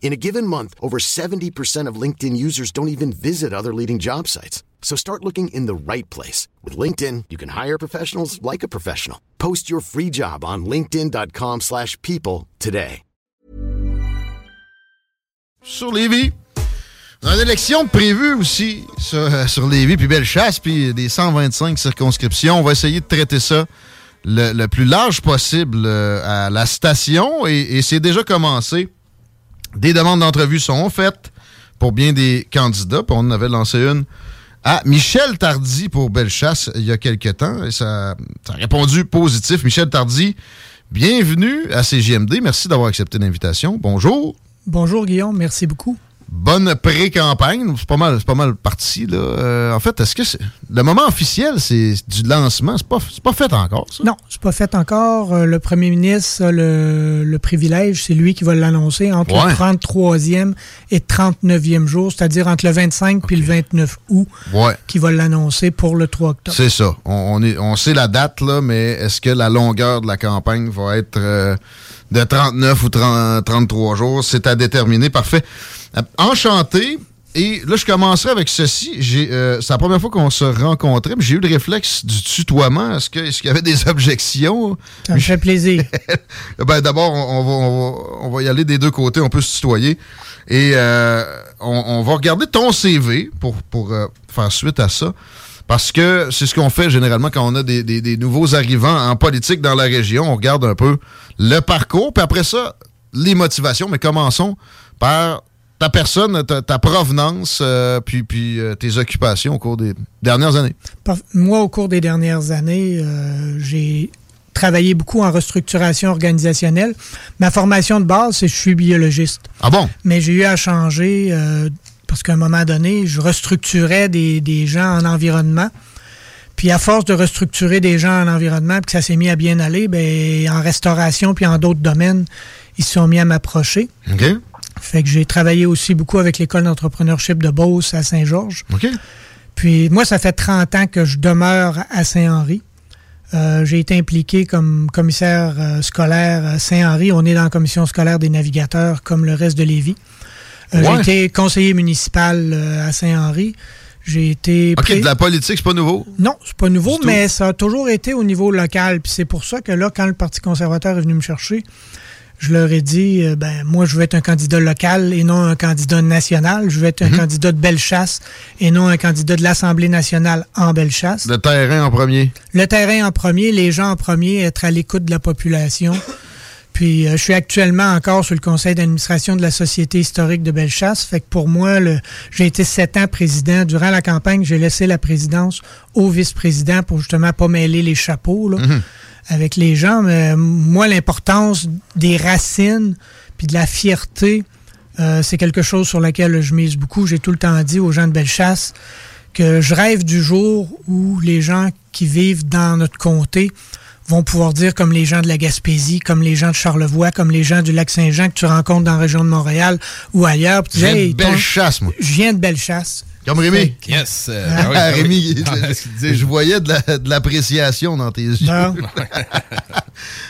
In a given month, over 70% of LinkedIn users don't even visit other leading job sites. So start looking in the right place. With LinkedIn, you can hire professionals like a professional. Post your free job on linkedin.com slash people today. Sur Lévis. Une élection prévue aussi sur, euh, sur Lévis, puis Bellechasse, puis des 125 circonscriptions. On va essayer de traiter ça le, le plus large possible euh, à la station et, et c'est déjà commencé. Des demandes d'entrevue sont faites pour bien des candidats. On en avait lancé une à Michel Tardy pour Bellechasse il y a quelques temps. Et ça, ça a répondu positif. Michel Tardy, bienvenue à CGMD. Merci d'avoir accepté l'invitation. Bonjour. Bonjour Guillaume, merci beaucoup. Bonne pré-campagne. C'est pas mal, c'est pas mal parti. Là. Euh, en fait, est-ce que c'est- le moment officiel, c'est du lancement? C'est pas, c'est pas fait encore, ça? Non, c'est pas fait encore. Euh, Le premier ministre a le, le privilège, c'est lui qui va l'annoncer entre Ouais. le 33e et 39e jour, c'est-à-dire entre le 25 puis le 29 août, Ouais. qui va l'annoncer pour le 3 octobre. C'est ça. On, on est, on sait la date, là, mais est-ce que la longueur de la campagne va être euh, de 39 ou 30 33 jours? C'est à déterminer. Parfait. Euh, Enchanté. Et là, je commencerai avec ceci. J'ai, euh, c'est la première fois qu'on se rencontrait, mais j'ai eu le réflexe du tutoiement. Est-ce, que, est-ce qu'il y avait des objections? Ça me fait plaisir. ben, d'abord, on, on va, on, va, on va y aller des deux côtés. On peut se tutoyer. Et euh, on, on va regarder ton CV pour, pour euh, faire suite à ça. Parce que c'est ce qu'on fait généralement quand on a des, des- des nouveaux arrivants en politique dans la région. On regarde un peu le parcours, puis après ça, les motivations. Mais commençons par ta personne, ta, ta provenance, euh, puis, puis euh, tes occupations au cours des dernières années. Moi, au cours des dernières années, euh, j'ai travaillé beaucoup en restructuration organisationnelle. Ma formation de base, c'est que je suis biologiste. Ah bon? Mais j'ai eu à changer euh, parce qu'à un moment donné, je restructurais des, des gens en environnement. Puis à force de restructurer des gens en environnement, puis que ça s'est mis à bien aller, ben, en restauration puis en d'autres domaines, ils se sont mis à m'approcher. OK. Fait que j'ai travaillé aussi beaucoup avec l'école d'entrepreneurship de Beauce à Saint-Georges. OK. Puis moi, ça fait 30 ans que je demeure à Saint-Henri. Euh, j'ai été impliqué comme commissaire euh, scolaire à Saint-Henri. On est dans la commission scolaire des navigateurs comme le reste de Lévis. Euh, Ouais. J'ai été conseiller municipal euh, à Saint-Henri. J'ai été... OK, de la politique, c'est pas nouveau? Non, c'est pas nouveau, mais ça a toujours été au niveau local. Puis c'est pour ça que là, quand le Parti conservateur est venu me chercher, je leur ai dit, euh, ben moi, je veux être un candidat local et non un candidat national. Je veux être un Mhm. candidat de Bellechasse et non un candidat de l'Assemblée nationale en Bellechasse. Le terrain en premier. Le terrain en premier, les gens en premier, être à l'écoute de la population. Puis euh, je suis actuellement encore sur le conseil d'administration de la Société historique de Bellechasse. Fait que pour moi, j'ai été sept ans président. Durant la campagne, j'ai laissé la présidence au vice-président pour justement pas mêler les chapeaux là, avec les gens. Mais euh, moi, l'importance des racines puis de la fierté, euh, c'est quelque chose sur lequel je mise beaucoup. J'ai tout le temps dit aux gens de Bellechasse que je rêve du jour où les gens qui vivent dans notre comté vont pouvoir dire comme les gens de la Gaspésie, comme les gens de Charlevoix, comme les gens du Lac-Saint-Jean que tu rencontres dans la région de Montréal ou ailleurs. puis tu Je viens de Hey, ton- Bellechasse, moi. Je viens de Bellechasse. Comme Rémi. Yes. euh, Ah, ben oui, oui. Rémi, je voyais de la- de l'appréciation dans tes yeux.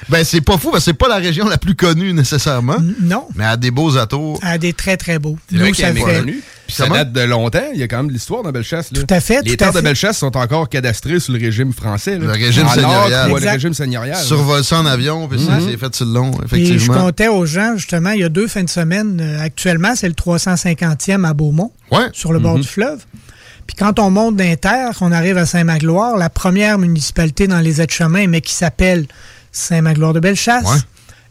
Ben, c'est pas fou, parce que c'est pas la région la plus connue nécessairement, non, mais elle a des beaux atours. à des très, très beaux. C'est vrai ça est fait... connu. Puis ça Comment? date de longtemps. Il y a quand même de l'histoire dans Bellechasse. Là. Tout à fait, Les tout à terres de. Bellechasse sont encore cadastrées sous le régime français. là. Le régime seigneurial. ouais, le régime seigneurial. Survole ça en avion, puis ça s'est fait sur le long, Puis je effectivement. comptais aux gens, justement, il y a deux fins de semaine. euh, actuellement, c'est le 350e à Beaumont. Ouais. sur le bord du fleuve. Puis quand on monte d'un terre, on arrive à Saint-Magloire, la première municipalité dans les aides-chemins, mais qui s'appelle Saint-Magloire de Bellechasse. Ouais.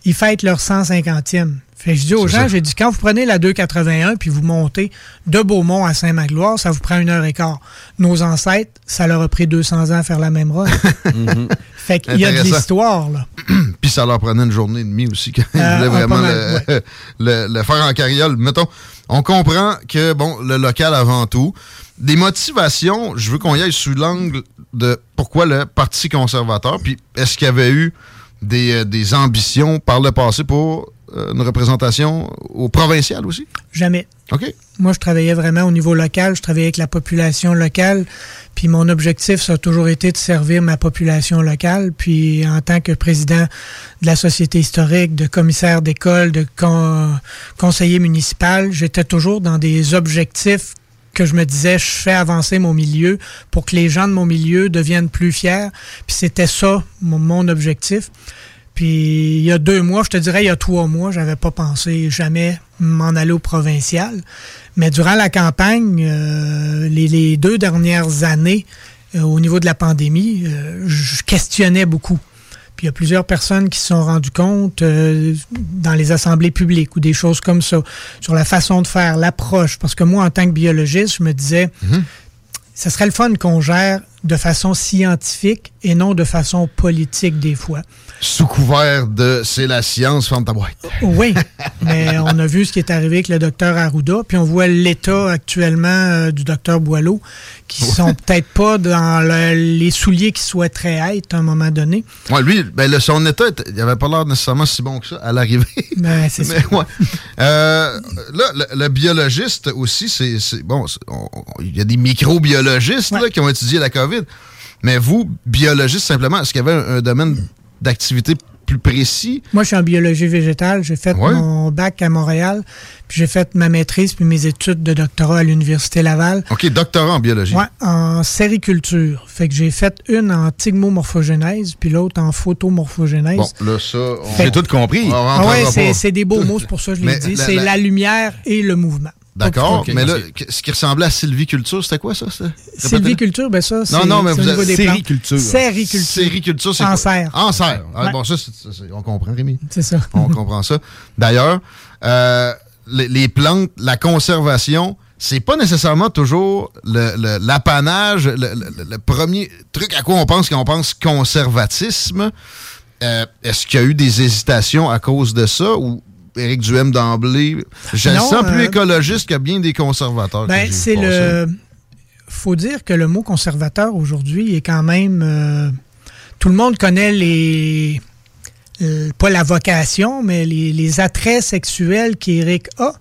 ils fêtent leur 150e. Fait que je dis aux gens, j'ai dit, quand vous prenez la 281 puis vous montez de Beaumont à Saint-Magloire, ça vous prend une heure et quart. Nos ancêtres, ça leur a pris 200 ans à faire la même run. Fait qu'il y a de l'histoire, là. Puis ça leur prenait une journée et demie aussi quand ils Euh, voulaient ah, vraiment mal, le, le- le faire en carriole. Mettons, on comprend que, bon, le local avant tout. Des motivations, je veux qu'on y aille sous l'angle de pourquoi le Parti conservateur, puis est-ce qu'il y avait eu des, euh, des ambitions par le passé pour une représentation au provincial aussi? Jamais. OK. Moi, je travaillais vraiment au niveau local, je travaillais avec la population locale, puis mon objectif, ça a toujours été de servir ma population locale. Puis en tant que président de la société historique, de commissaire d'école, de con- conseiller municipal, j'étais toujours dans des objectifs que je me disais, je fais avancer mon milieu pour que les gens de mon milieu deviennent plus fiers. Puis c'était ça, mon, mon objectif. Puis il y a deux mois, je te dirais, il y a trois mois, j'avais pas pensé jamais m'en aller au provincial. Mais durant la campagne, euh, les, les deux dernières années, euh, au niveau de la pandémie, euh, je questionnais beaucoup. Puis il y a plusieurs personnes qui se sont rendues compte euh, dans les assemblées publiques ou des choses comme ça, sur la façon de faire, l'approche. Parce que moi, en tant que biologiste, je me disais, ça serait le fun qu'on gère de façon scientifique et non de façon politique des fois. Sous couvert de c'est la science, ferme ta boîte. Oui, mais on a vu ce qui est arrivé avec le docteur Arruda, puis on voit l'état actuellement euh, du docteur Boileau, qui sont peut-être pas dans le- les souliers qu'ils souhaiteraient être à un moment donné. Ouais, lui, ben, le, son état, il avait pas l'air nécessairement si bon que ça à l'arrivée. Mais c'est ça. Ouais. Euh, là, le, le biologiste aussi, c'est. Bon, il y a des microbiologistes là, Ouais. qui ont étudié la COVID. Mais vous, biologiste simplement, est-ce qu'il y avait un, un domaine d'activité plus précis? Moi, je suis en biologie végétale. J'ai fait Ouais. mon bac à Montréal, puis j'ai fait ma maîtrise puis mes études de doctorat à l'Université Laval. OK, doctorat en biologie. Ouais, en sériculture. Fait que j'ai fait une en tigmomorphogénèse, puis l'autre en photomorphogénèse. Bon, là, ça. on- J'ai tout compris. Ah pas. c'est des beaux mots, c'est pour ça que je l'ai dit. la- C'est la- la lumière et le mouvement. D'accord, mais là, ce qui ressemblait à sylviculture, c'était quoi ça? Sylviculture, ben ça, c'est Non, non, mais vous avez-. Sériculture. Sériculture. Sériculture, c'est En quoi? serre. En serre. Ah, Ouais. Bon, ça, c'est- c'est- c'est- on comprend, Rémi. C'est ça. On comprend ça. D'ailleurs, euh, les, les plantes, la conservation, c'est pas nécessairement toujours le- le- l'apanage, le, le- le premier truc à quoi on pense quand on pense conservatisme. Euh, Est-ce qu'il y a eu des hésitations à cause de ça ou Éric Duhem d'emblée, je le sens plus euh, écologiste que bien des conservateurs. Ben, c'est le. faut dire que le mot conservateur aujourd'hui est quand même. euh, tout le monde connaît les. euh, pas la vocation, mais les, les attraits sexuels qu'Éric a.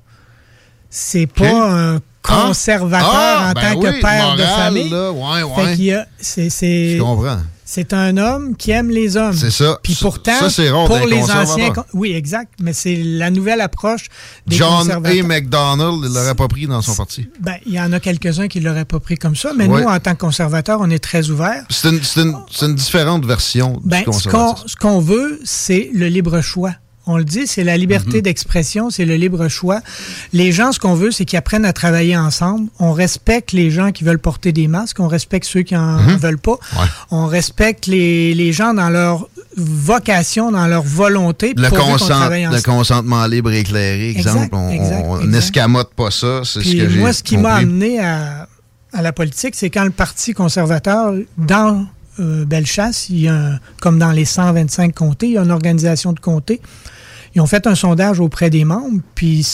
C'est pas un conservateur Ah, en ben tant que père de famille. là, ouais, Fait ouais. qu'il y a- c'est- c'est- Je comprends. C'est un homme qui aime les hommes. C'est ça. Puis pourtant, ça, c'est pour les anciens... Oui, exact. Mais c'est la nouvelle approche des John. A. McDonald, il l'aurait pas pris dans son parti. Ben, il y en a quelques-uns qui ne l'auraient pas pris comme ça, mais Ouais. nous, en tant que conservateurs, on est très ouverts. C'est une, différente version Ben, du ce qu'on conservatisme. ce qu'on veut, c'est le libre choix. On le dit, c'est la Mhm. liberté d'expression, c'est le libre choix. Les gens, ce qu'on veut, c'est qu'ils apprennent à travailler ensemble. On respecte les gens qui veulent porter des masques, on respecte ceux qui en veulent pas. Mhm. Ouais. On respecte les, les gens dans leur vocation, dans leur volonté. Le, consent- travaille le consentement libre et éclairé, exemple. Exact, on exact, on exact. n'escamote pas ça. C'est ce Puis que j'ai moi, ce qui m'a amené à, à la politique, c'est quand le Parti conservateur, dans euh, Bellechasse, il y a un- comme dans les 125 comtés, il y a une organisation de comtés. Ils ont fait un sondage auprès des membres, puis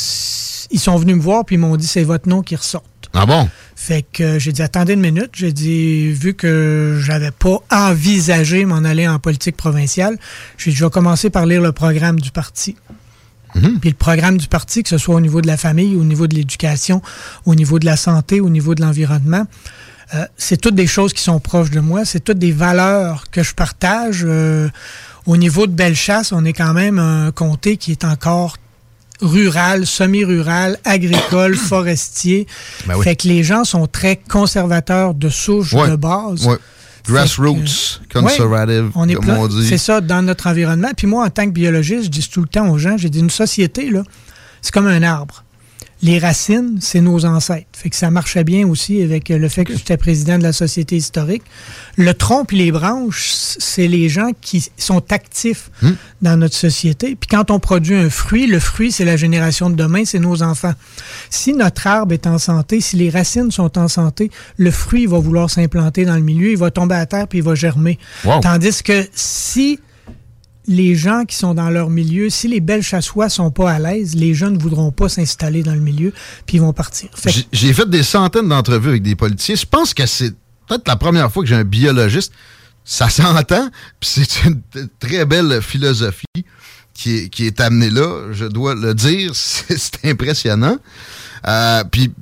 ils sont venus me voir, puis ils m'ont dit c'est votre nom qui ressort. Ah bon? Fait que euh, j'ai dit attendez une minute, j'ai dit vu que j'avais pas envisagé m'en aller en politique provinciale, j'ai dit je vais commencer par lire le programme du parti. Puis le programme du parti, que ce soit au niveau de la famille, au niveau de l'éducation, au niveau de la santé, au niveau de l'environnement, euh, c'est toutes des choses qui sont proches de moi, c'est toutes des valeurs que je partage. Euh, au niveau de Bellechasse, on est quand même un comté qui est encore rural, semi-rural, agricole, forestier. Ben oui. Fait que les gens sont très conservateurs de souche Ouais. de base. Ouais. Grassroots, que- conservative, on est comme on dit. C'est ça, dans notre environnement. Puis moi, en tant que biologiste, je dis tout le temps aux gens, j'ai dit, une société, là, c'est comme un arbre. Les racines, c'est nos ancêtres. Fait que ça marchait bien aussi avec le fait que j'étais président de la Société historique. Le tronc et les branches, c'est les gens qui sont actifs Hmm. dans notre société. Puis quand on produit un fruit, le fruit, c'est la génération de demain, c'est nos enfants. Si notre arbre est en santé, si les racines sont en santé, le fruit va vouloir s'implanter dans le milieu, il va tomber à terre puis il va germer. Wow. Tandis que si les gens qui sont dans leur milieu, si les belles chassois sont pas à l'aise, les gens ne voudront pas s'installer dans le milieu, puis ils vont partir. Fait J'ai- fait des centaines d'entrevues avec des politiciens. Je pense que c'est peut-être la première fois que j'ai un biologiste. Ça s'entend, puis c'est une très belle philosophie qui est, qui est amenée là, je dois le dire. C'est impressionnant. Euh, puis,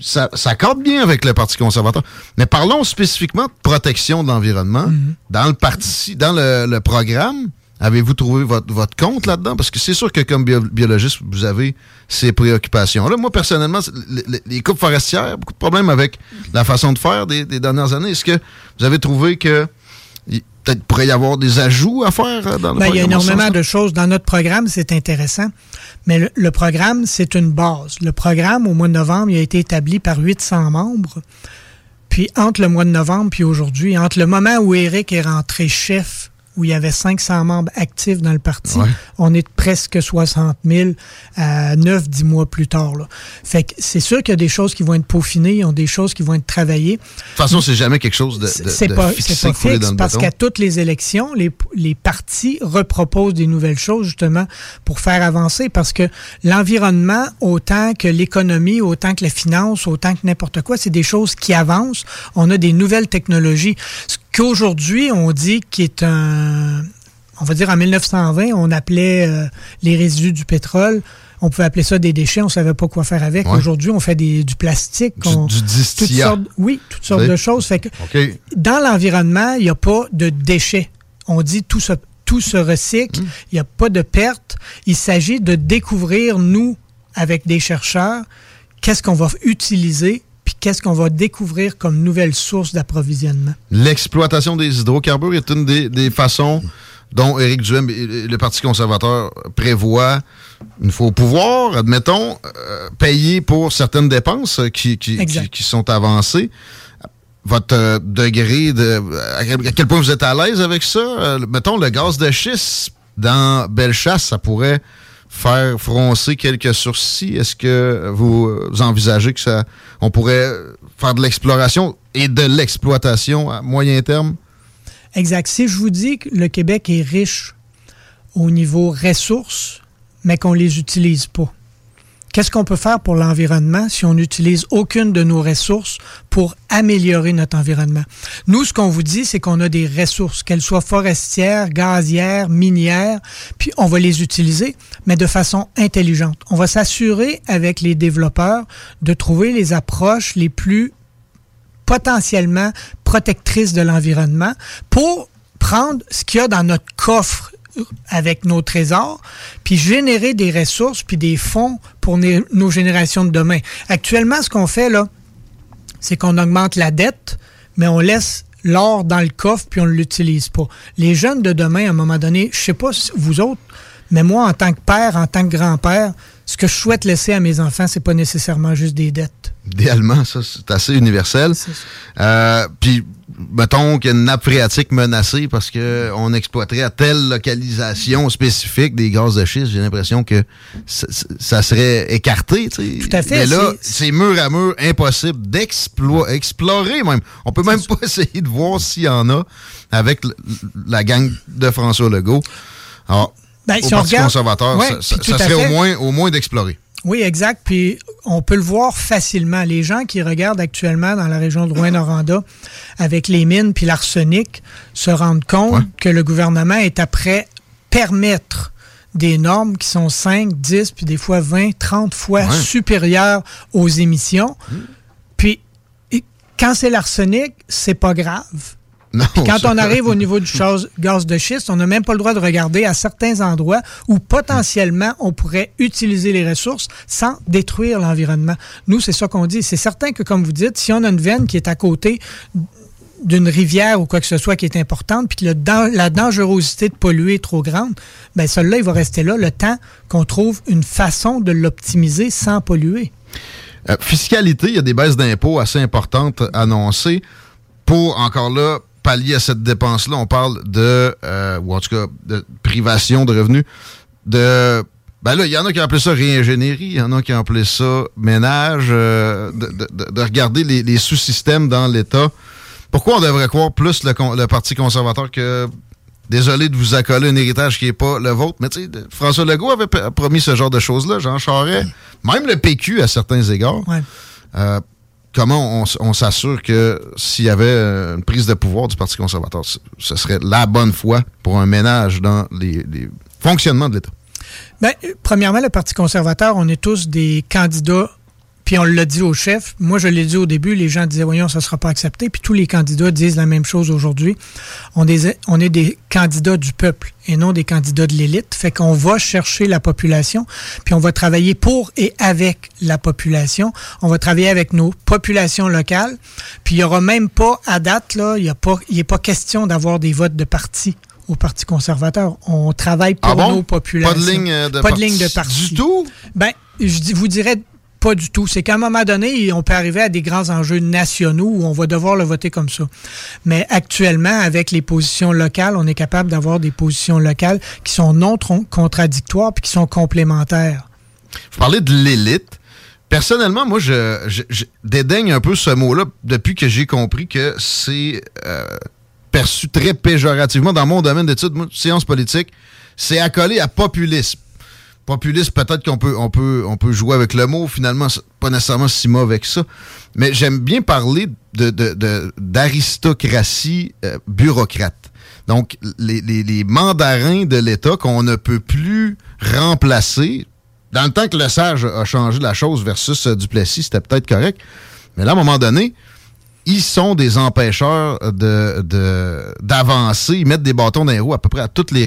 ça, ça corde bien avec le Parti conservateur. Mais parlons spécifiquement de protection de l'environnement. Dans le parti, dans le, le programme, avez-vous trouvé votre, votre compte là-dedans? Parce que c'est sûr que comme bio- biologiste, vous avez ces préoccupations-là. Moi, personnellement, c'est- le- le- les coupes forestières, beaucoup de problèmes avec la façon de faire des, des dernières années. Est-ce que vous avez trouvé que peut-être pourrait y avoir des ajouts à faire euh, dans le Ben, il y a énormément de choses dans notre programme, c'est intéressant. Mais le, le programme, c'est une base. Le programme, au mois de novembre, il a été établi par 800 membres. Puis entre le mois de novembre puis aujourd'hui, entre le moment où Eric est rentré chef, où il y avait 500 membres actifs dans le parti, Ouais. on est presque 60 000 à 9, 10 mois plus tard. Là. Fait que c'est sûr qu'il y a des choses qui vont être peaufinées, il y a des choses qui vont être travaillées. De toute façon, c'est jamais quelque chose de, de, C'est de pas, fixé, fixe dans parce qu'à toutes les élections, les, les partis reproposent des nouvelles choses justement pour faire avancer parce que l'environnement, autant que l'économie, autant que la finance, autant que n'importe quoi, c'est des choses qui avancent. On a des nouvelles technologies. Ce qu'aujourd'hui, on dit qui est un... On va dire en 1920, on appelait euh, les résidus du pétrole. On pouvait appeler ça des déchets, on savait pas quoi faire avec. Ouais. Aujourd'hui, on fait des, du plastique. Du- on- du toutes sortes, oui, toutes sortes de choses. Fait que dans l'environnement, il n'y a pas de déchets. On dit tout se, tout se recycle, Mmh. il n'y a pas de perte. Il s'agit de découvrir, nous, avec des chercheurs, qu'est-ce qu'on va utiliser, puis qu'est-ce qu'on va découvrir comme nouvelle source d'approvisionnement? L'exploitation des hydrocarbures est une des, des façons dont Éric Duhem le Parti conservateur prévoit, une fois au pouvoir, admettons, euh, payer pour certaines dépenses qui, qui, qui- qui sont avancées. Votre euh, degré de... À quel, à quel point vous êtes à l'aise avec ça? Euh, mettons, le gaz de schiste dans Bellechasse, ça pourrait faire froncer quelques sourcils? Est-ce que vous envisagez que ça, on pourrait faire de l'exploration et de l'exploitation à moyen terme? Exact. Si je vous dis que le Québec est riche au niveau ressources, mais qu'on les utilise pas, qu'est-ce qu'on peut faire pour l'environnement si on n'utilise aucune de nos ressources pour améliorer notre environnement? Nous, ce qu'on vous dit, c'est qu'on a des ressources, qu'elles soient forestières, gazières, minières, puis on va les utiliser, mais de façon intelligente. On va s'assurer avec les développeurs de trouver les approches les plus potentiellement protectrice de l'environnement pour prendre ce qu'il y a dans notre coffre avec nos trésors, puis générer des ressources, puis des fonds pour nos générations de demain. Actuellement, ce qu'on fait, là, c'est qu'on augmente la dette, mais on laisse l'or dans le coffre, puis on ne l'utilise pas. Les jeunes de demain, à un moment donné, je sais pas vous autres, mais moi, en tant que père, en tant que grand-père, ce que je souhaite laisser à mes enfants, c'est pas nécessairement juste des dettes. Idéalement, ça, c'est assez universel. Euh, Puis, mettons qu'il y a une nappe phréatique menacée parce qu'on exploiterait à telle localisation spécifique des gaz de schiste, j'ai l'impression que ça, ça serait écarté. Tout à fait, Mais là, c'est- mur à mur impossible d'explorer même. On peut même pas essayer de voir s'il y en a avec la gang de François Legault. Alors, Ben, au si on Parti regarde- conservateur, Ouais, ça, puis ça- serait fait. au moins, au moins d'explorer. Oui, exact. Puis on peut le voir facilement. Les gens qui regardent actuellement dans la région de Rouen-Noranda avec les mines puis l'arsenic se rendent compte Ouais. que le gouvernement est après permettre des normes qui sont 5, 10, puis des fois 20, 30 fois Ouais. supérieures aux émissions. Puis et quand c'est l'arsenic, c'est pas grave. Non, Quand on arrive au niveau du gaz de schiste, on n'a même pas le droit de regarder à certains endroits où potentiellement on pourrait utiliser les ressources sans détruire l'environnement. Nous, c'est ça qu'on dit. C'est certain que, comme vous dites, si on a une veine qui est à côté d'une rivière ou quoi que ce soit qui est importante, puis que le la dangerosité de polluer est trop grande, ben celui-là, il va rester là le temps qu'on trouve une façon de l'optimiser sans polluer. Euh, fiscalité, il y a des baisses d'impôts assez importantes annoncées. Pour, encore là, pallier à cette dépense-là, on parle de, euh, ou en tout cas, de privation de revenus, de... Ben là, il y en a qui ont appelé ça réingénierie, il y en a qui ont appelé ça ménage, euh, de, de- de- de regarder les, les sous-systèmes dans l'État. Pourquoi on devrait croire plus le, Parti conservateur que... Désolé de vous accoler un héritage qui n'est pas le vôtre, mais tu sais, François Legault avait promis ce genre de choses-là, Jean Charest, même le PQ à certains égards. Ouais. Euh, comment on, s'assure que s'il y avait euh, une prise de pouvoir du Parti conservateur, ce serait la bonne foi pour un ménage dans les, les fonctionnements de l'État? Euh, premièrement, le Parti conservateur, on est tous des candidats, puis on l'a dit au chef. Moi, je l'ai dit au début, les gens disaient, voyons, ça ne sera pas accepté. Puis tous les candidats disent la même chose aujourd'hui. On, est- on est des candidats du peuple et non des candidats de l'élite. Fait qu'on va chercher la population, puis on va travailler pour et avec la population. On va travailler avec nos populations locales. Puis il n'y aura même pas, à date, là, il n'est pas question d'avoir des votes de parti au Parti conservateur. On travaille pour Ah bon? nos populations. Pas de ligne euh, de Pas de parti ligne de parti. Du tout? Ben, je vous dirais pas du tout. C'est qu'à un moment donné, on peut arriver à des grands enjeux nationaux où on va devoir le voter comme ça. Mais actuellement, avec les positions locales, on est capable d'avoir des positions locales qui sont non contradictoires puis qui sont complémentaires. Vous parlez de l'élite. Personnellement, moi, je, dédaigne un peu ce mot-là depuis que j'ai compris que c'est euh, perçu très péjorativement dans mon domaine d'études, sciences politiques. C'est accolé à populisme. Populisme, peut-être qu'on peut, on peut, on peut jouer avec le mot, finalement, pas nécessairement si mauvais que ça. Mais j'aime bien parler de, de- de- d'aristocratie euh, bureaucrate. Donc, les, les- mandarins de l'État qu'on ne peut plus remplacer. Dans le temps que le sage a changé la chose versus euh, Duplessis, c'était peut-être correct. Mais là, à un moment donné, ils sont des empêcheurs de, de- d'avancer. Ils mettent des bâtons dans les roues à peu près à toutes les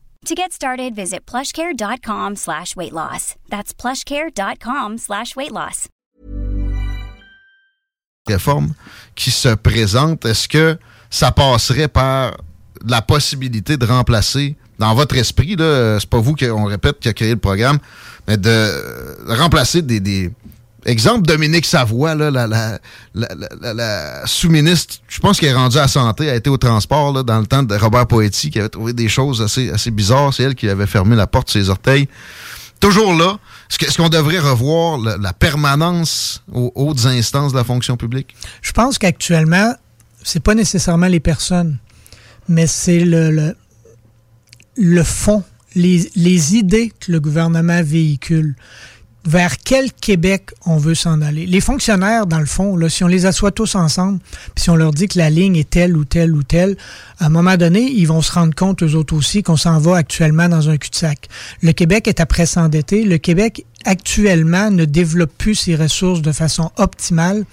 To get started, visit plushcare.com slash weight loss. That's plushcare.com slash weight loss. réformes qui se présentent. Est-ce que ça passerait par la possibilité de remplacer, dans votre esprit, c'est pas vous qu'on répète qui a créé le programme, mais de remplacer des, des- Exemple, Dominique Savoie, la, la- la- la- la- la sous-ministre, je pense qu'elle est rendue à santé, a été au transport dans le temps de Robert Poetti, qui avait trouvé des choses assez, assez bizarres. C'est elle qui avait fermé la porte de ses orteils. Toujours là, est-ce qu'on devrait revoir la, la permanence aux hautes instances de la fonction publique? Je pense qu'actuellement, c'est pas nécessairement les personnes, mais c'est le, le, le fond, les, les idées que le gouvernement véhicule. Vers quel Québec on veut s'en aller. Les fonctionnaires, dans le fond, là, si on les assoit tous ensemble, puis si on leur dit que la ligne est telle ou telle ou telle, à un moment donné, ils vont se rendre compte, eux autres aussi, qu'on s'en va actuellement dans un cul-de-sac. Le Québec est après s'endetter. Le Québec actuellement ne développe plus ses ressources de façon optimale,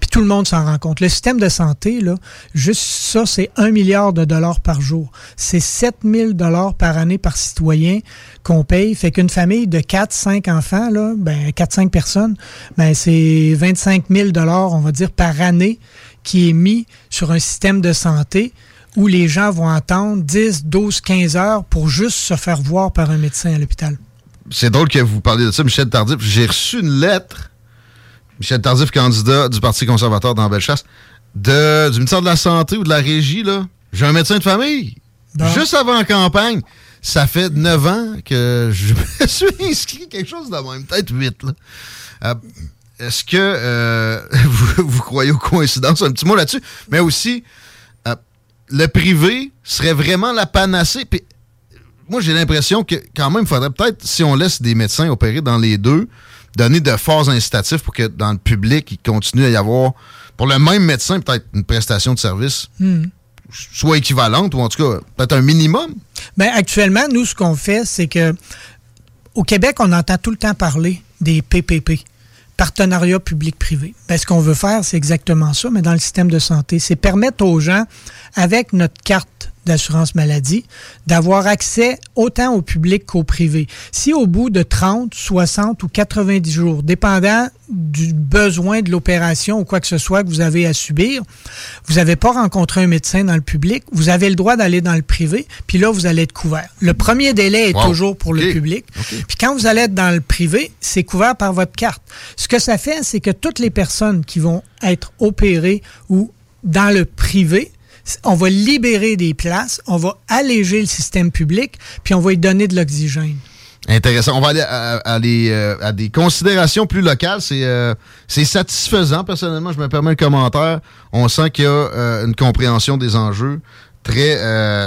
puis tout le monde s'en rend compte. Le système de santé, là, juste ça, c'est un milliard de dollars par jour. C'est 7000 dollars par année par citoyen qu'on paye. Fait qu'une famille de 4, 5 enfants, là, ben, 4, 5 personnes, ben, c'est 25 000 dollars, on va dire, par année qui est mis sur un système de santé où les gens vont attendre 10, 12, 15 heures pour juste se faire voir par un médecin à l'hôpital. c'est drôle que vous parliez de ça, Michel Tardif. J'ai reçu une lettre, Michel Tardif, candidat du Parti conservateur dans Bellechasse, de, du ministère de la Santé ou de la Régie, là. J'ai un médecin de famille. Bon. Juste avant la campagne, ça fait neuf ans que je me suis inscrit quelque chose de même, peut-être huit. là. Euh, Est-ce que euh, vous, croyez aux coïncidences? Un petit mot là-dessus. Mais aussi, euh, le privé serait vraiment la panacée. Puis, moi, j'ai l'impression que quand même, il faudrait peut-être, si on laisse des médecins opérer dans les deux, donner de forts incitatifs pour que dans le public, il continue à y avoir, pour le même médecin, peut-être une prestation de service soit équivalente, ou en tout cas, peut-être un minimum? Ben, actuellement, nous, ce qu'on fait, c'est que au Québec, on entend tout le temps parler des PPP, partenariat public-privé. Ben, ce qu'on veut faire, c'est exactement ça, mais dans le système de santé. C'est permettre aux gens, avec notre carte d'assurance maladie, d'avoir accès autant au public qu'au privé. Si au bout de 30, 60 ou 90 jours, dépendant du besoin de l'opération ou quoi que ce soit que vous avez à subir, vous n'avez pas rencontré un médecin dans le public, vous avez le droit d'aller dans le privé, puis là, vous allez être couvert. Le premier délai est Wow. toujours pour le public. Puis quand vous allez être dans le privé, c'est couvert par votre carte. Ce que ça fait, c'est que toutes les personnes qui vont être opérées ou dans le privé, on va libérer des places, on va alléger le système public, puis on va y donner de l'oxygène. Intéressant. On va aller à, euh, des considérations plus locales. C'est euh, c'est satisfaisant, personnellement. Je me permets le commentaire. On sent qu'il y a euh, une compréhension des enjeux très,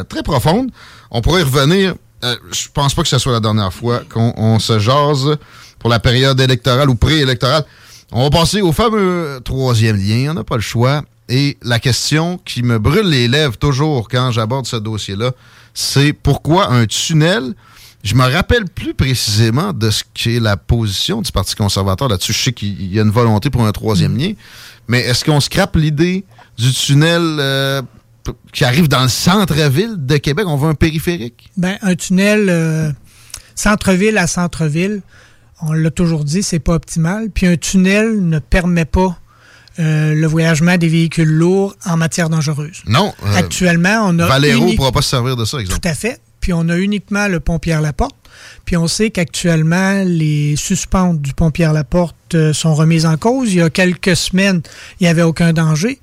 très profonde. On pourrait y revenir. Je pense pas que ce soit la dernière fois qu'on on se jase pour la période électorale ou préélectorale. On va passer au fameux troisième lien. On n'a pas le choix. Et la question qui me brûle les lèvres toujours quand j'aborde ce dossier-là, c'est pourquoi un tunnel? Je me rappelle plus précisément de ce qu'est la position du Parti conservateur là-dessus. Je sais qu'il y a une volonté pour un troisième lien, mais est-ce qu'on scrape l'idée du tunnel euh, qui arrive dans le centre-ville de Québec? On veut un périphérique? Ben, un tunnel euh, centre-ville à centre-ville, on l'a toujours dit, c'est pas optimal. Puis un tunnel ne permet pas euh, le voyagement des véhicules lourds en matière dangereuse. Non. euh, Actuellement, on a Valero uni- pourra pas se servir de ça, exemple. Tout à fait. Puis on a uniquement le pont Pierre-Laporte. Puis on sait qu'actuellement, les suspentes du pont Pierre-Laporte euh, sont remises en cause. Il y a quelques semaines, il n'y avait aucun danger.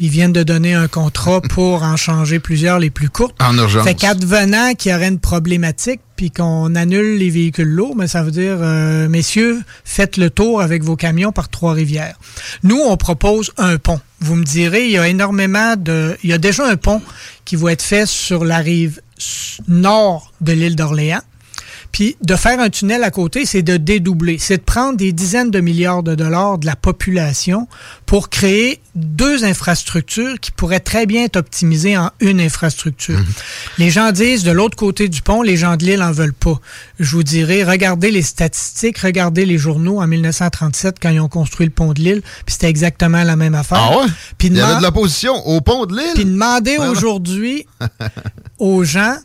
Puis ils viennent de donner un contrat pour en changer plusieurs, les plus courtes. En urgence. Fait qu'advenant qu'il y aurait une problématique, puis qu'on annule les véhicules lourds, mais ça veut dire, euh, messieurs, faites le tour avec vos camions par Trois-Rivières. Nous, on propose un pont. Vous me direz, il y a énormément de... Il y a déjà un pont qui va être fait sur la rive nord de l'île d'Orléans. Puis de faire un tunnel à côté, c'est de dédoubler. C'est de prendre des dizaines de milliards de dollars de la population pour créer deux infrastructures qui pourraient très bien être optimisées en une infrastructure. Les gens disent de l'autre côté du pont, les gens de l'île en veulent pas. Je vous dirais, regardez les statistiques, regardez les journaux en 1937 quand ils ont construit le pont de l'île, puis c'était exactement la même affaire. Ah ouais? Puis Il y avait de l'opposition au pont de puis l'île. demander Vraiment? aujourd'hui aux gens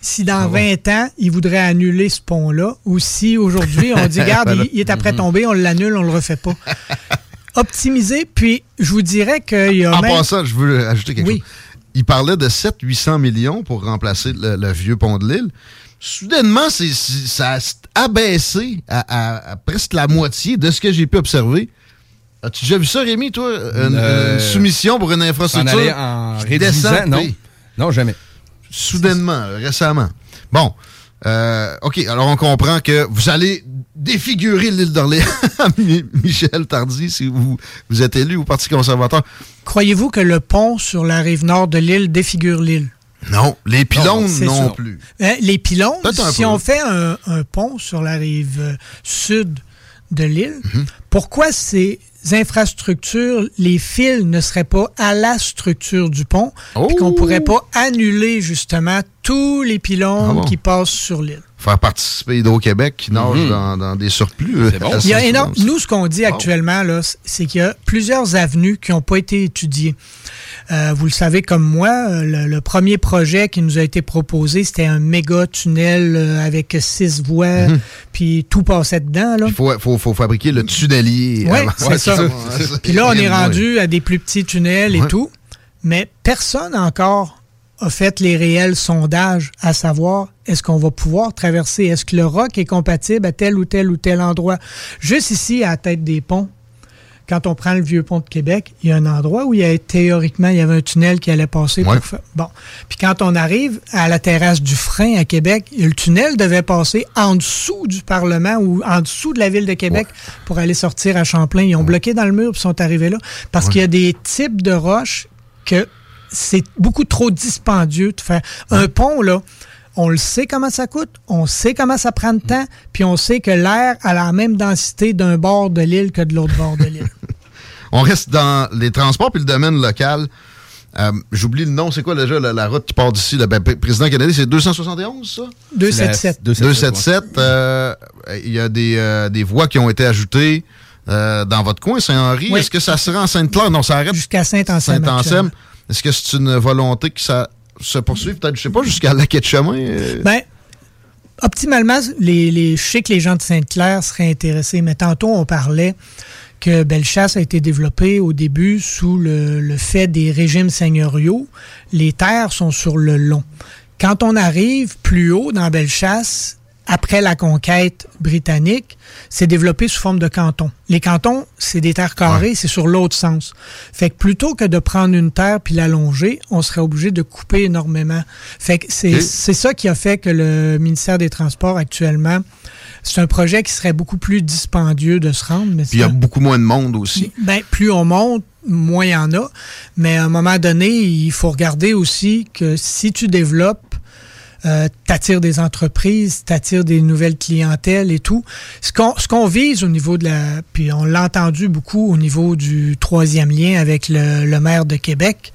si dans Ah 20 ans, ils voudraient annuler ce pont-là ou si aujourd'hui, on dit, regarde, il, il est après tomber, on l'annule, on le refait pas. Optimiser, puis je vous dirais qu'il y a En même... passant, je veux ajouter quelque Oui. chose. Il parlait de 700-800 millions pour remplacer le, le vieux pont de l'île. Soudainement, c'est, ça a abaissé à, à- à presque la moitié de ce que j'ai pu observer. As-tu déjà vu ça, Rémi, toi? Une, Euh, une soumission pour une En infrastructure? en réduisant, descend, non. Non, jamais. Soudainement, récemment. Bon. Euh, OK, alors on comprend que vous allez défigurer l'île d'Orléans, Mi- Michel Tardy, si vous, vous êtes élu au Parti conservateur. Croyez-vous que le pont sur la rive nord de l'île défigure l'île? Non, les pylônes non plus. Hein, les pylônes, si peu. on fait un, un pont sur la rive euh, sud de l'île, Mhm. pourquoi ces infrastructures, les fils ne seraient pas à la structure du pont, puis Oh! qu'on pourrait pas annuler justement tous les pylônes Ah bon? qui passent sur l'île? Faire participer Hydro-Québec qui nage Mhm. dans, dans des surplus. euh, bon. Il y a énorme- nous, ce qu'on dit actuellement, c'est qu'il y a plusieurs avenues qui n'ont pas été étudiées. Euh, vous le savez comme moi, euh, le, le premier projet qui nous a été proposé, c'était un méga tunnel euh, avec six voies, Mhm. puis tout passait dedans. Il faut, faut, faut fabriquer le tunnelier. Ouais, avant. c'est ça. Puis là, on est rendu à des plus petits tunnels et Ouais. tout. Mais personne encore a fait les réels sondages à savoir est-ce qu'on va pouvoir traverser, est-ce que le roc est compatible à tel ou tel ou tel endroit? Juste ici, à la tête des ponts, quand on prend le vieux pont de Québec, il y a un endroit où il y a théoriquement il y avait un tunnel qui allait passer Ouais. pour faire. Bon. Puis quand on arrive à la terrasse du frein à Québec, le tunnel devait passer en dessous du Parlement ou en dessous de la ville de Québec pour aller sortir à Champlain. Ils ont bloqué dans le mur puis sont arrivés là. Parce qu'il y a des types de roches que c'est beaucoup trop dispendieux de faire. Un pont, là, on le sait comment ça coûte, on sait comment ça prend de temps, puis on sait que l'air a la même densité d'un bord de l'île que de l'autre bord de l'île. On reste dans les transports puis le domaine local. Euh, J'oublie le nom, c'est quoi déjà la, la route qui part d'ici? Le ben, président Kennedy, c'est 271, ça? 277. 277. euh, Il y a des, euh, des voies qui ont été ajoutées euh, dans votre coin, Saint-Henri. Oui. Est-ce que ça se rend à Sainte-Claire? Non, ça arrête Jusqu'à Saint-Anselme. Saint-Anselme. Est-ce que c'est une volonté que ça se poursuive, peut-être, je sais pas, jusqu'à la chemin? euh? Ben, optimalement, les, les, je sais que les gens de Sainte-Claire seraient intéressés, mais tantôt, on parlait que Bellechasse a été développée au début sous le, le fait des régimes seigneuriaux. Les terres sont sur le long. Quand on arrive plus haut dans Bellechasse, après la conquête britannique, c'est développé sous forme de cantons. Les cantons, c'est des terres carrées, c'est sur l'autre sens. Fait que plutôt que de prendre une terre puis l'allonger, on serait obligé de couper énormément. Fait que c'est ça qui a fait que le ministère des Transports actuellement, c'est un projet qui serait beaucoup plus dispendieux de se rendre. Mais Puis il y a beaucoup moins de monde aussi. ben, plus on monte, moins il y en a. Mais à un moment donné, il faut regarder aussi que si tu développes, euh, t'attires des entreprises, t'attires des nouvelles clientèles et tout. Ce qu'on ce qu'on vise au niveau de la... Puis on l'a entendu beaucoup au niveau du troisième lien avec le, le maire de Québec,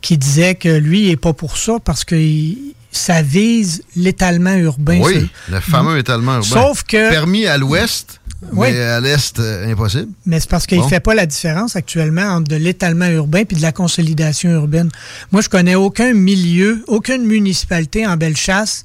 qui disait que lui, il n'est pas pour ça parce que il- ça vise l'étalement urbain. oui, ça. le fameux étalement urbain. Sauf que... Permis à l'ouest, Oui. mais à l'est, euh, impossible. Mais c'est parce qu'il ne Bon. fait pas la différence actuellement entre de l'étalement urbain puis de la consolidation urbaine. Moi, je connais aucun milieu, aucune municipalité en Bellechasse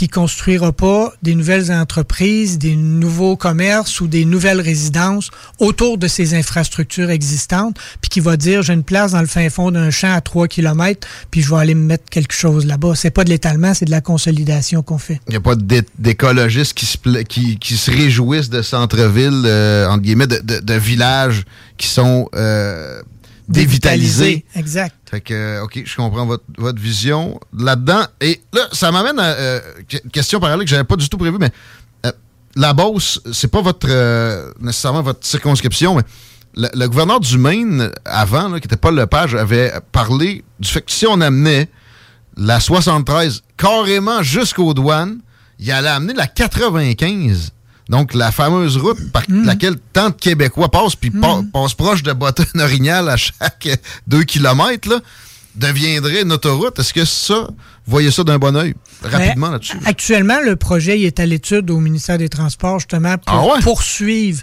qui construira pas des nouvelles entreprises, des nouveaux commerces ou des nouvelles résidences autour de ces infrastructures existantes, puis qui va dire j'ai une place dans le fin fond d'un champ à 3 km, puis je vais aller me mettre quelque chose là-bas. C'est pas de l'étalement, c'est de la consolidation qu'on fait. Il n'y a pas d'é- d'écologistes qui se, pla- qui, qui se réjouissent de centre-ville, euh, entre guillemets, de, de- de villages qui sont euh, dévitalisés. Exact. Fait que, euh, OK, je comprends votre, votre vision là-dedans. Et là, ça m'amène à euh, que- question parallèle que j'avais pas du tout prévu, mais euh, la Beauce, c'est pas votre euh, nécessairement votre circonscription, mais le, le gouverneur du Maine, avant, là, qui était Paul Lepage, avait parlé du fait que si on amenait la 73 carrément jusqu'aux douanes, il allait amener la 95. Donc, la fameuse route par laquelle tant de Québécois passent, puis pa- passent proche de Botton-Orignal à chaque 2 km, là, deviendrait une autoroute. Est-ce que ça, vous voyez ça d'un bon oeil? Rapidement Mais là-dessus. Actuellement, le projet il est à l'étude au ministère des Transports, justement, pour Ah ouais? poursuivre.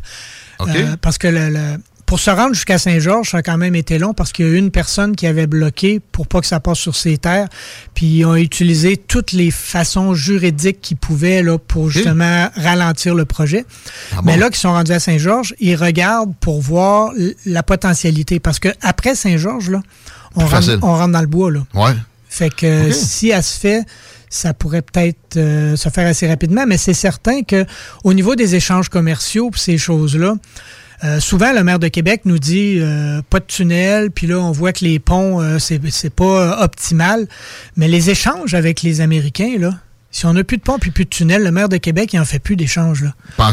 Euh, parce que le- le- pour se rendre jusqu'à Saint-Georges, ça a quand même été long parce qu'il y a eu une personne qui avait bloqué pour pas que ça passe sur ses terres. Puis ils ont utilisé toutes les façons juridiques qu'ils pouvaient là, pour justement ralentir le projet. Ah Mais là, qu'ils sont rendus à Saint-Georges, ils regardent pour voir la potentialité. Parce que après Saint-Georges, là, on rentre, facile. on rentre dans le bois. Là. Ouais. Fait que si elle se fait, ça pourrait peut-être euh, se faire assez rapidement, mais c'est certain que au niveau des échanges commerciaux ces choses-là, euh, souvent le maire de Québec nous dit euh, pas de tunnel, puis là on voit que les ponts euh, c'est pas euh, optimal, mais les échanges avec les Américains là. Si on n'a plus de pont puis plus de tunnel, le maire de Québec, il en fait plus d'échanges.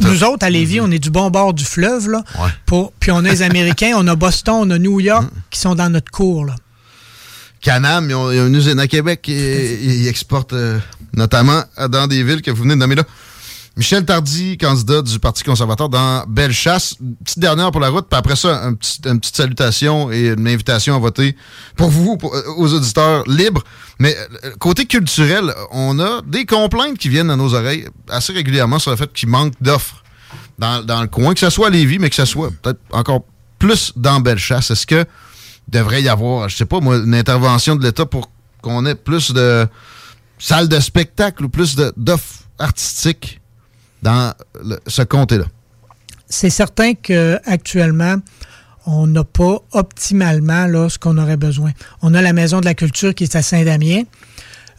Nous autres, à Lévis, on est du bon bord du fleuve. Là, Ouais. pour, puis on a les Américains, on a Boston, on a New York qui sont dans notre cours. Là. Canam, ils ont, ils ont une usine à Québec et ils exportent notamment dans des villes que vous venez de nommer là. Michel Tardy, candidat du Parti conservateur dans Bellechasse. Petite dernière pour la route, puis après ça, un une petite salutation et une invitation à voter pour vous, euh, aux auditeurs libres. Mais euh, côté culturel, on a des complaintes qui viennent à nos oreilles assez régulièrement sur le fait qu'il manque d'offres dans, dans le coin, que ce soit à Lévis, mais que ce soit peut-être encore plus dans Bellechasse. Est-ce que devrait y avoir, je sais pas moi, une intervention de l'État pour qu'on ait plus de salles de spectacle ou plus d'offres artistiques? Dans ce comté-là? c'est certain qu'actuellement, on n'a pas optimalement là, ce qu'on aurait besoin. On a la Maison de la Culture qui est à Saint-Damien.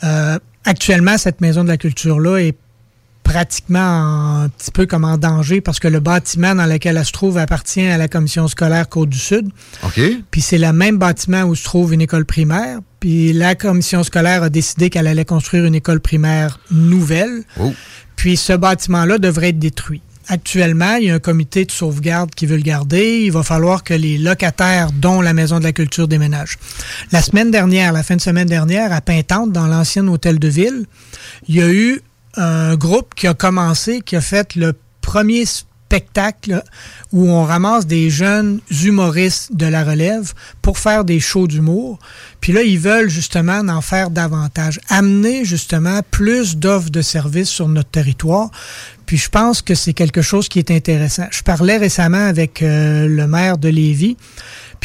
Euh, actuellement, cette Maison de la Culture-là est pratiquement un petit peu comme en danger parce que le bâtiment dans lequel elle se trouve appartient à la commission scolaire Côte-du-Sud. OK. Puis c'est le même bâtiment où se trouve une école primaire. Puis la commission scolaire a décidé qu'elle allait construire une école primaire nouvelle. Oh. Puis ce bâtiment-là devrait être détruit. Actuellement, il y a un comité de sauvegarde qui veut le garder. Il va falloir que les locataires, dont la Maison de la Culture, déménagent. La semaine dernière, la fin de semaine dernière, à Pintante, dans l'ancien hôtel de ville, il y a eu un groupe qui a commencé, qui a fait le premier spectacle où on ramasse des jeunes humoristes de la relève pour faire des shows d'humour. Puis là, ils veulent justement en faire davantage, amener justement plus d'offres de services sur notre territoire. Puis je pense que c'est quelque chose qui est intéressant. Je parlais récemment avec euh, le maire de Lévis,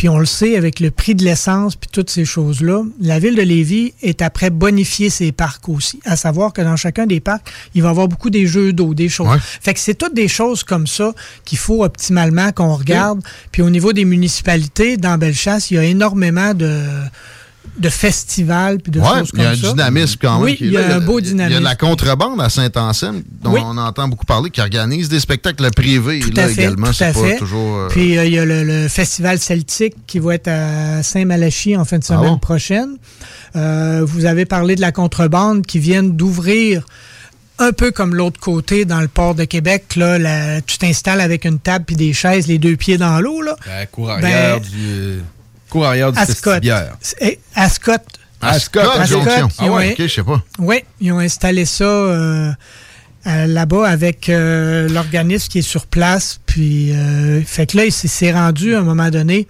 puis on le sait avec le prix de l'essence puis toutes ces choses-là, la ville de Lévis est après bonifier ses parcs aussi. À savoir que dans chacun des parcs, il va y avoir beaucoup des jeux d'eau, des choses. Ouais. Fait que c'est toutes des choses comme ça qu'il faut optimalement qu'on regarde. Puis au niveau des municipalités, dans Bellechasse, il y a énormément de de festivals puis de Ouais, choses il comme y a un ça. dynamisme quand même. Oui, il y a là. un beau Il y a de dynamisme. la contrebande à Saint-Anselme, dont Oui. on entend beaucoup parler, qui organise des spectacles privés Tout là, à fait, également. tout à pas fait. toujours. euh, Puis euh, il y a le, le festival celtique qui va être à Saint-Malachie en fin de Ah semaine bon? prochaine. Euh, vous avez parlé de la contrebande qui viennent d'ouvrir un peu comme l'autre côté dans le port de Québec. Là, la- tu t'installes avec une table puis des chaises, les deux pieds dans l'eau. là. La cour arrière Ben, du. Euh, cour arrière du. C'est- Ascot. Ascot, Ascot, Jonction. Ascot, Ah ouais, ok, je sais pas. Oui, ils ont installé ça euh, euh, là-bas avec euh, l'organisme qui est sur place. Puis, euh, fait que là, il s'est- rendu à un moment donné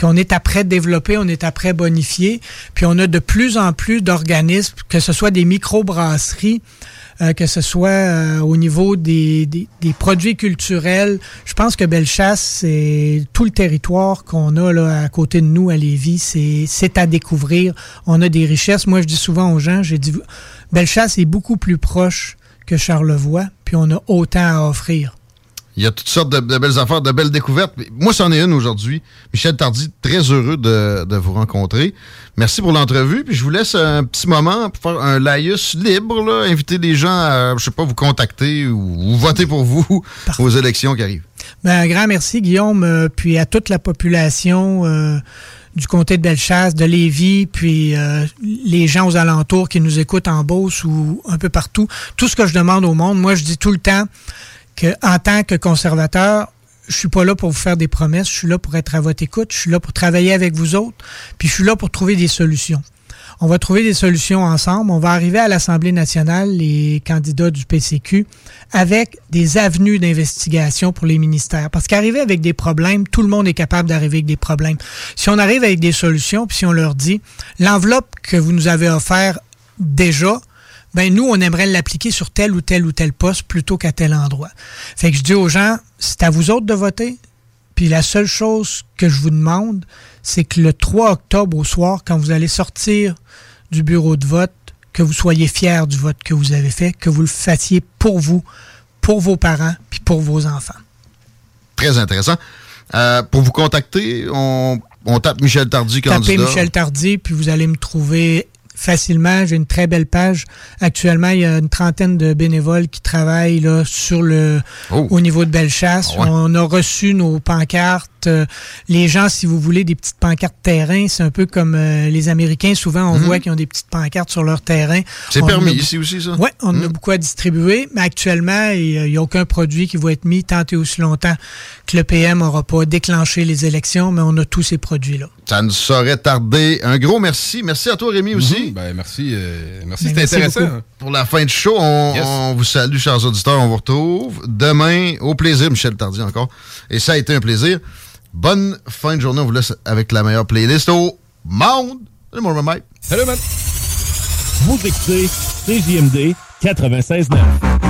qu'on est après développer, on est après bonifier. Puis, on a de plus en plus d'organismes, que ce soit des microbrasseries, euh, que ce soit euh, au niveau des, des- produits culturels. Je pense que Bellechasse, c'est tout le territoire qu'on a là, à côté de nous à Lévis, c'est c'est à découvrir. On a des richesses. Moi, je dis souvent aux gens, j'ai dit, Bellechasse est beaucoup plus proche que Charlevoix, puis on a autant à offrir. Il y a toutes sortes de, de belles affaires, de belles découvertes. Moi, c'en est une aujourd'hui. Michel Tardy, très heureux de, de vous rencontrer. Merci pour l'entrevue. Puis je vous laisse un petit moment pour faire un laïus libre, là, inviter les gens à, je sais pas, vous contacter ou, ou voter pour vous Parfait. aux élections qui arrivent. Ben, un grand merci, Guillaume, euh, puis à toute la population euh, du comté de Bellechasse, de Lévis, puis euh, les gens aux alentours qui nous écoutent en Beauce ou un peu partout. Tout ce que je demande au monde, moi, je dis tout le temps que en tant que conservateur, je suis pas là pour vous faire des promesses, je suis là pour être à votre écoute, je suis là pour travailler avec vous autres, puis je suis là pour trouver des solutions. On va trouver des solutions ensemble. On va arriver à l'Assemblée nationale, les candidats du PCQ, avec des avenues d'investigation pour les ministères. Parce qu'arriver avec des problèmes, tout le monde est capable d'arriver avec des problèmes. Si on arrive avec des solutions, puis si on leur dit, l'enveloppe que vous nous avez offert déjà, ben nous, on aimerait l'appliquer sur tel ou tel ou tel poste plutôt qu'à tel endroit. Fait que je dis aux gens, c'est à vous autres de voter. Puis la seule chose que je vous demande, c'est que le 3 octobre au soir, quand vous allez sortir du bureau de vote, que vous soyez fiers du vote que vous avez fait, que vous le fassiez pour vous, pour vos parents, puis pour vos enfants. Très intéressant. Euh, pour vous contacter, on, on tape Michel Tardy, Tapez candidat. Michel Tardy, puis vous allez me trouver facilement. J'ai une très belle page. Actuellement, il y a une trentaine de bénévoles qui travaillent là, sur le Oh. au niveau de Bellechasse. Ah ouais. On a reçu nos pancartes. Euh, Les gens, si vous voulez, des petites pancartes terrain, c'est un peu comme euh, les Américains. Souvent, on voit qu'ils ont des petites pancartes sur leur terrain. Mhm. C'est permis ici aussi, ça? oui, on en a Hmm. beaucoup à distribuer, mais actuellement, il n'y a aucun produit qui va être mis tant et aussi longtemps que le PM n'aura pas déclenché les élections, mais on a tous ces produits-là. Ça ne saurait tarder. Un gros merci. Merci à toi, Rémi, aussi. Ben, merci. euh, merci, Ben, c'était intéressant. beaucoup. hein. Pour la fin de show, on, Yes. on vous salue, chers auditeurs. On vous retrouve demain. Au plaisir, Michel Tardy encore. Et ça a été un plaisir. Bonne fin de journée. On vous laisse avec la meilleure playlist au monde. Salut, mon Mike. Salut, man. Vous écoutez CJMD 96.9.